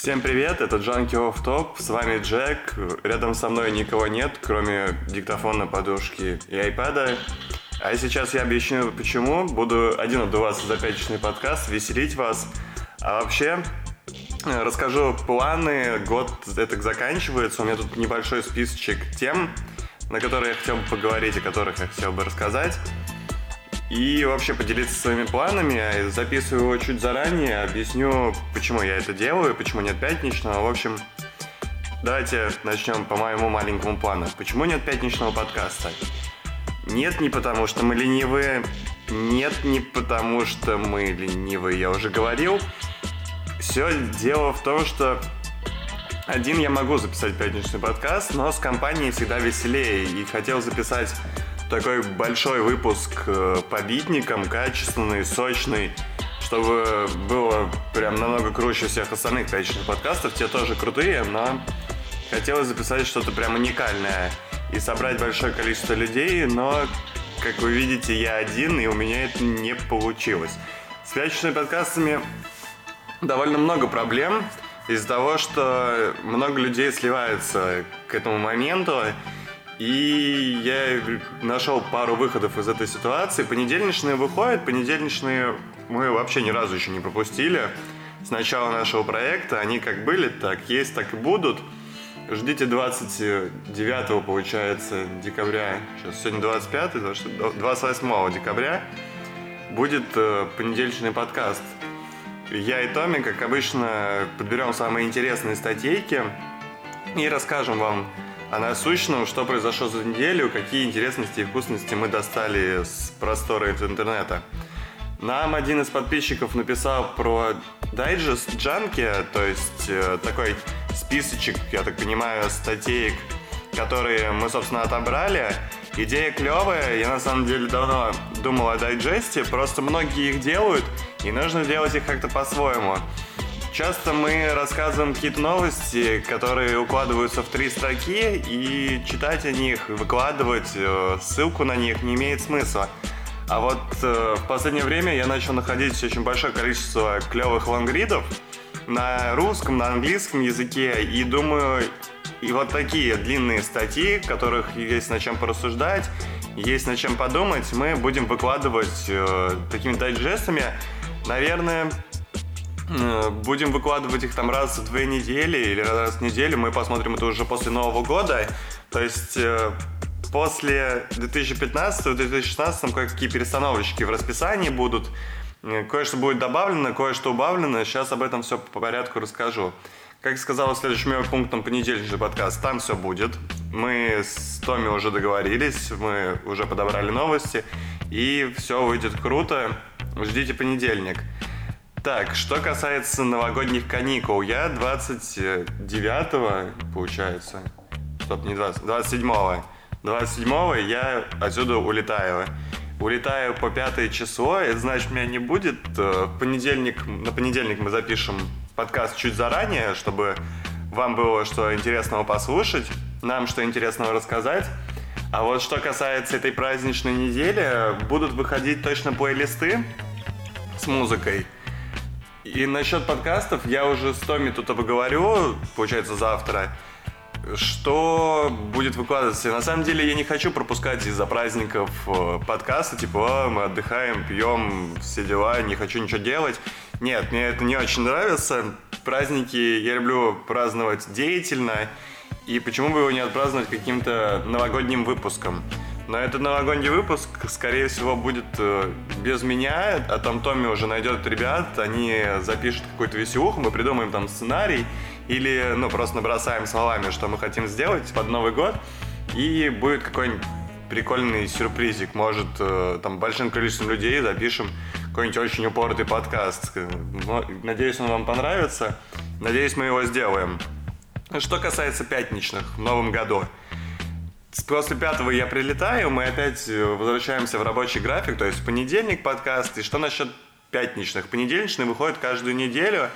Всем привет, это Джанки Офф Топ, с вами Джек. Рядом со мной никого нет, кроме диктофона, подушки и айпада. А сейчас я объясню, почему. Буду один отдуваться за пятничный подкаст, веселить вас. А вообще, э, расскажу планы. Год это заканчивается. У меня тут небольшой списочек тем, на которые я хотел бы поговорить, о которых я хотел бы рассказать и вообще поделиться своими планами. Записываю его чуть заранее, объясню, почему я это делаю, почему нет пятничного. В общем, давайте начнем по моему маленькому плану. Почему нет пятничного подкаста? Нет не потому, что мы ленивые, нет не потому, что мы ленивые, я уже говорил. Все дело в том, что один я могу записать пятничный подкаст, но с компанией всегда веселее. И хотел записать такой большой выпуск э, по битникам, качественный, сочный, чтобы было прям намного круче всех остальных пятничных подкастов. Те тоже крутые, но хотелось записать что-то прям уникальное и собрать большое количество людей, но, как вы видите, я один, и у меня это не получилось. С пятничными подкастами довольно много проблем из-за того, что много людей сливаются к этому моменту, и я нашел пару выходов из этой ситуации. Понедельничные выходят, понедельничные мы вообще ни разу еще не пропустили. С начала нашего проекта они как были, так есть, так и будут. Ждите 29 получается декабря, сейчас сегодня 25, 28 декабря будет э, понедельничный подкаст. Я и Томи, как обычно, подберем самые интересные статейки и расскажем вам а насущном, что произошло за неделю, какие интересности и вкусности мы достали с простора интернета. Нам один из подписчиков написал про дайджест Джанки, то есть э, такой списочек, я так понимаю, статей, которые мы, собственно, отобрали. Идея клевая, я на самом деле давно думал о дайджесте, просто многие их делают, и нужно делать их как-то по-своему. Часто мы рассказываем какие-то новости, которые укладываются в три строки, и читать о них, выкладывать э, ссылку на них не имеет смысла. А вот э, в последнее время я начал находить очень большое количество клевых лонгридов на русском, на английском языке, и думаю, и вот такие длинные статьи, которых есть над чем порассуждать, есть над чем подумать, мы будем выкладывать э, такими дайджестами. Наверное, будем выкладывать их там раз в две недели или раз в неделю. Мы посмотрим это уже после Нового года. То есть э, после 2015-2016 кое-какие перестановочки в расписании будут. Э, кое-что будет добавлено, кое-что убавлено. Сейчас об этом все по порядку расскажу. Как сказал следующим моим пунктом понедельничный подкаст, там все будет. Мы с Томи уже договорились, мы уже подобрали новости, и все выйдет круто. Ждите понедельник. Так, что касается новогодних каникул, я 29 получается, стоп, не 20, 27 27 я отсюда улетаю. Улетаю по пятое число, это значит, меня не будет. Э, в понедельник, на понедельник мы запишем подкаст чуть заранее, чтобы вам было что интересного послушать, нам что интересного рассказать. А вот что касается этой праздничной недели, будут выходить точно плейлисты с музыкой – и насчет подкастов я уже с Томи тут поговорю, получается, завтра что будет выкладываться. На самом деле я не хочу пропускать из-за праздников э, подкасты, типа, мы отдыхаем, пьем, все дела, не хочу ничего делать. Нет, мне это не очень нравится. Праздники я люблю праздновать деятельно, и почему бы его не отпраздновать каким-то новогодним выпуском? Но этот новогодний выпуск, скорее всего, будет э, без меня, а там Томми уже найдет ребят, они запишут какую-то веселуху, мы придумаем там сценарий, или, ну, просто набросаем словами, что мы хотим сделать под Новый год, и будет какой-нибудь прикольный сюрпризик. Может, э, там большим количеством людей запишем какой-нибудь очень упоротый подкаст. Надеюсь, он вам понравится. Надеюсь, мы его сделаем. Что касается пятничных в новом году – После пятого я прилетаю, мы опять э, возвращаемся в рабочий график, то есть понедельник подкаст. И что насчет пятничных? Понедельничные выходят каждую неделю.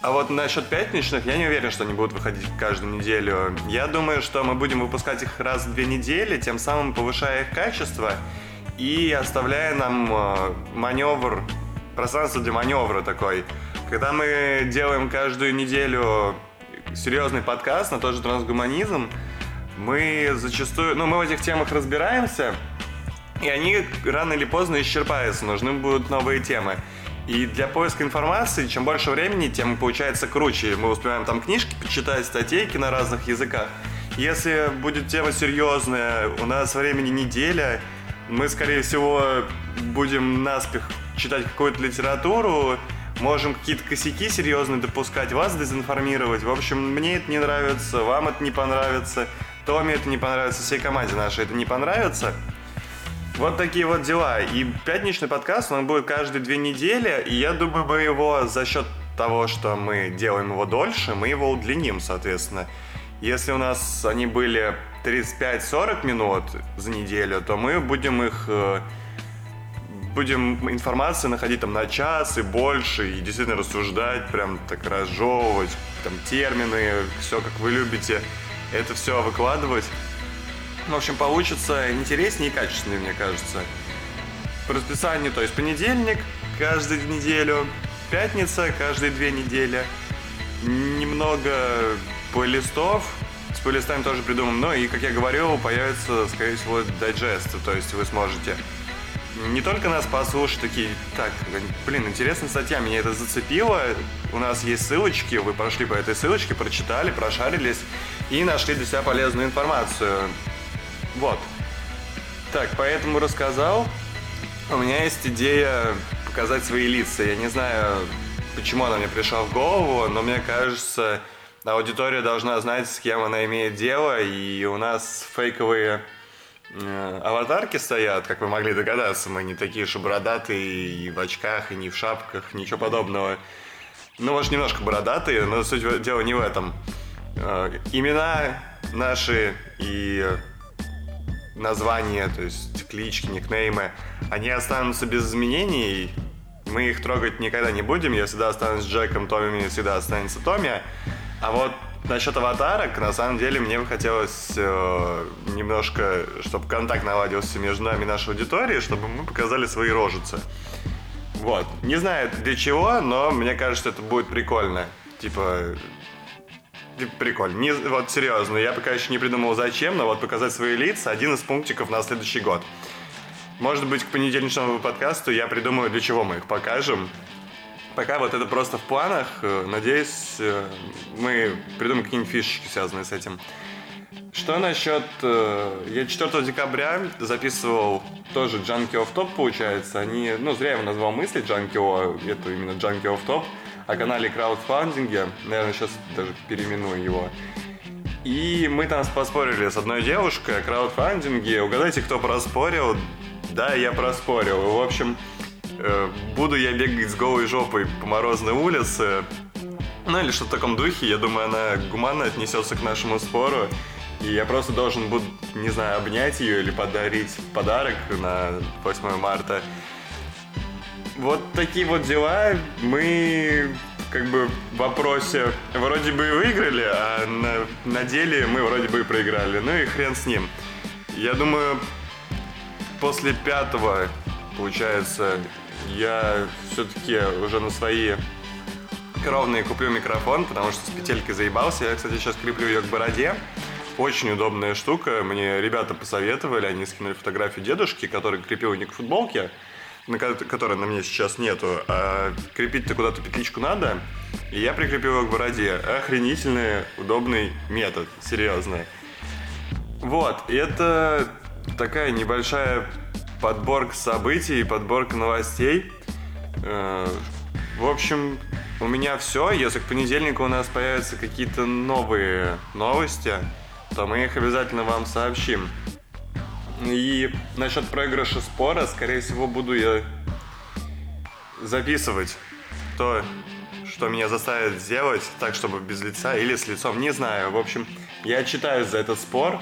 А вот насчет пятничных я не уверен, что они будут выходить каждую неделю. Я думаю, что мы будем выпускать их раз в две недели, тем самым повышая их качество. и оставляя нам э, маневр, пространство для маневра такой. Когда мы делаем каждую неделю серьезный подкаст на тот же трансгуманизм, мы зачастую, ну, мы в этих темах разбираемся, и они рано или поздно исчерпаются, нужны будут новые темы. И для поиска информации, чем больше времени, тем получается круче. Мы успеваем там книжки почитать, статейки на разных языках. Если будет тема серьезная, у нас времени неделя, мы, скорее всего, будем наспех читать какую-то литературу, можем какие-то косяки серьезные допускать, вас дезинформировать. В общем, мне это не нравится, вам это не понравится, Томе это не понравится, всей команде нашей это не понравится. Вот такие вот дела. И пятничный подкаст, он будет каждые две недели, и я думаю, мы его за счет того, что мы делаем его дольше, мы его удлиним, соответственно. Если у нас они были 35-40 минут за неделю, то мы будем их э, будем информацию находить там на час и больше, и действительно рассуждать, прям так разжевывать, там термины, все как вы любите, это все выкладывать. В общем, получится интереснее и качественнее, мне кажется. По расписанию, то есть понедельник каждую неделю, пятница каждые две недели, немного плейлистов, с плейлистами тоже придумаем, но и, как я говорил, появится, скорее всего, дайджесты, то есть вы сможете не только нас послушать, такие, так, блин, интересная статья, меня это зацепило, у нас есть ссылочки, вы прошли по этой ссылочке, прочитали, прошарились и нашли для себя полезную информацию. Вот. Так, поэтому рассказал. У меня есть идея показать свои лица. Я не знаю, почему она мне пришла в голову, но мне кажется, аудитория должна знать, с кем она имеет дело, и у нас фейковые аватарки стоят, как вы могли догадаться, мы не такие же бородатые и в очках, и не в шапках, ничего подобного. Ну, может, немножко бородатые, но суть дела не в этом. Э, имена наши и названия, то есть клички, никнеймы, они останутся без изменений. Мы их трогать никогда не будем. Я всегда останусь Джеком, Томми всегда останется Томми. А вот насчет аватарок, на самом деле, мне бы хотелось э, немножко, чтобы контакт наладился между нами и нашей аудиторией, чтобы мы показали свои рожицы. Вот. Не знаю для чего, но мне кажется, это будет прикольно. Типа, прикольно. Не, вот серьезно, я пока еще не придумал зачем, но вот показать свои лица один из пунктиков на следующий год. Может быть, к понедельничному подкасту я придумаю, для чего мы их покажем. Пока вот это просто в планах. Э, надеюсь, э, мы придумаем какие-нибудь фишечки, связанные с этим. Что насчет... Э, я 4 декабря записывал тоже Junkie of Top, получается. Они... Ну, зря я его назвал мысли Junkie, это именно Junkie of Top о канале краудфандинге. Наверное, сейчас даже переименую его. И мы там поспорили с одной девушкой о краудфандинге. Угадайте, кто проспорил? Да, я проспорил. В общем, буду я бегать с голой жопой по морозной улице. Ну или что в таком духе. Я думаю, она гуманно отнесется к нашему спору. И я просто должен буду, не знаю, обнять ее или подарить подарок на 8 марта. Вот такие вот дела. Мы как бы в вопросе вроде бы и выиграли, а на, на деле мы вроде бы и проиграли. Ну и хрен с ним. Я думаю, после пятого, получается, я все-таки уже на свои кровные куплю микрофон, потому что с петелькой заебался. Я, кстати, сейчас креплю ее к бороде. Очень удобная штука. Мне ребята посоветовали, они скинули фотографию дедушки, который крепил не к футболке, на которой на мне сейчас нету, а крепить-то куда-то петличку надо, и я прикрепил его к бороде. Охренительный, удобный метод, серьезно. Вот, и это такая небольшая подборка событий, подборка новостей. Э, в общем, у меня все. Если к понедельнику у нас появятся какие-то новые новости, то мы их обязательно вам сообщим. И насчет проигрыша спора, скорее всего, буду я записывать то, что меня заставит сделать, так, чтобы без лица или с лицом, не знаю. В общем, я читаю за этот спор.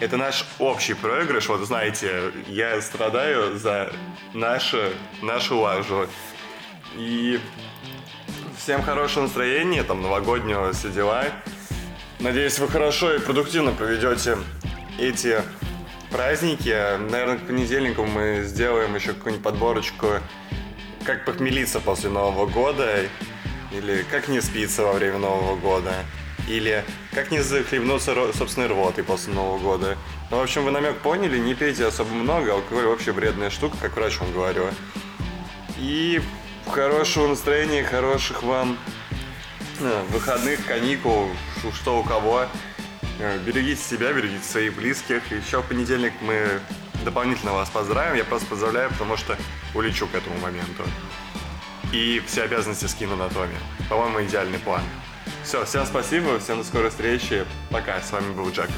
Это наш общий проигрыш. Вот знаете, я страдаю за наше, нашу лажу. И всем хорошего настроения, там, новогоднего, все дела. Надеюсь, вы хорошо и продуктивно проведете эти праздники. Наверное, к понедельнику мы сделаем еще какую-нибудь подборочку, как похмелиться после Нового года, или как не спиться во время Нового года, или как не захлебнуться собственной рвотой после Нового года. Ну, в общем, вы намек поняли, не пейте особо много, алкоголь вообще вредная штука, как врач вам говорю. И хорошего настроения, хороших вам э, выходных, каникул, что у кого. Э, Берегите себя, берегите своих близких. Еще в понедельник мы дополнительно вас поздравим. Я просто поздравляю, потому что улечу к этому моменту. И все обязанности скину на Томе. По-моему, идеальный план. Все, всем спасибо, всем до скорой встречи. Пока, с вами был Джек.